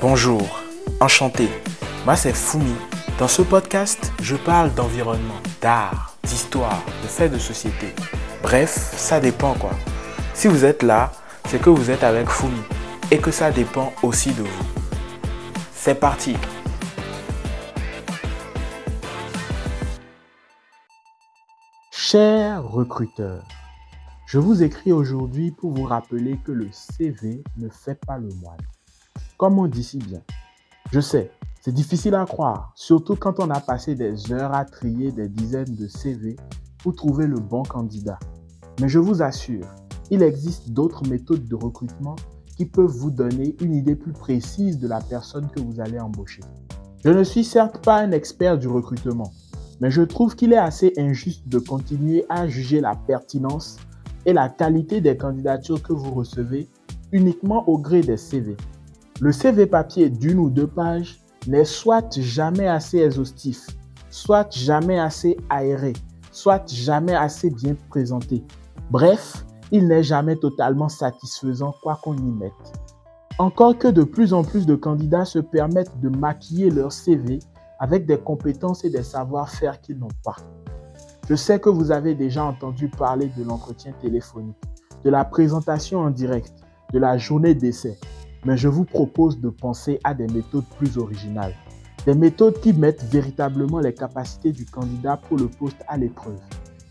Bonjour, enchanté. Moi c'est Fumi. Dans ce podcast, je parle d'environnement, d'art, d'histoire, de faits de société. Bref, ça dépend quoi. Si vous êtes là, c'est que vous êtes avec Fumi et que ça dépend aussi de vous. C'est parti Chers recruteurs, je vous écris aujourd'hui pour vous rappeler que le CV ne fait pas le moine. Comme on dit si bien. Je sais, c'est difficile à croire, surtout quand on a passé des heures à trier des dizaines de CV pour trouver le bon candidat. Mais je vous assure, il existe d'autres méthodes de recrutement qui peuvent vous donner une idée plus précise de la personne que vous allez embaucher. Je ne suis certes pas un expert du recrutement, mais je trouve qu'il est assez injuste de continuer à juger la pertinence et la qualité des candidatures que vous recevez uniquement au gré des CV. Le CV papier d'une ou deux pages n'est soit jamais assez exhaustif, soit jamais assez aéré, soit jamais assez bien présenté. Bref, il n'est jamais totalement satisfaisant quoi qu'on y mette. Encore que de plus en plus de candidats se permettent de maquiller leur CV avec des compétences et des savoir-faire qu'ils n'ont pas. Je sais que vous avez déjà entendu parler de l'entretien téléphonique, de la présentation en direct, de la journée d'essai, mais je vous propose de penser à des méthodes plus originales, des méthodes qui mettent véritablement les capacités du candidat pour le poste à l'épreuve,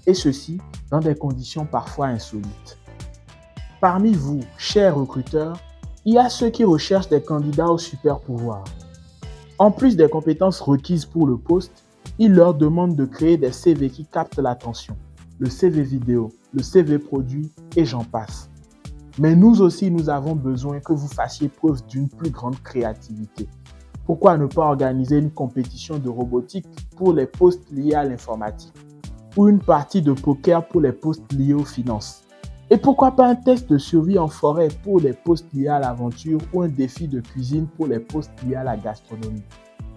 et ceci dans des conditions parfois insolites. Parmi vous, chers recruteurs, il y a ceux qui recherchent des candidats au super pouvoir, en plus des compétences requises pour le poste, il leur demande de créer des CV qui captent l'attention, le CV vidéo, le CV produit et j'en passe. Mais nous aussi, nous avons besoin que vous fassiez preuve d'une plus grande créativité. Pourquoi ne pas organiser une compétition de robotique pour les postes liés à l'informatique ou une partie de poker pour les postes liés aux finances? Et pourquoi pas un test de survie en forêt pour les postes liés à l'aventure ou un défi de cuisine pour les postes liés à la gastronomie?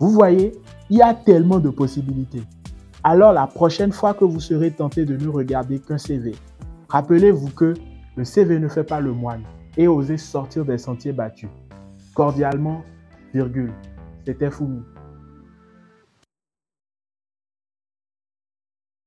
Vous voyez, il y a tellement de possibilités. Alors la prochaine fois que vous serez tenté de ne regarder qu'un CV, rappelez-vous que le CV ne fait pas le moine et osez sortir des sentiers battus. Cordialement, virgule, c'était Foumi.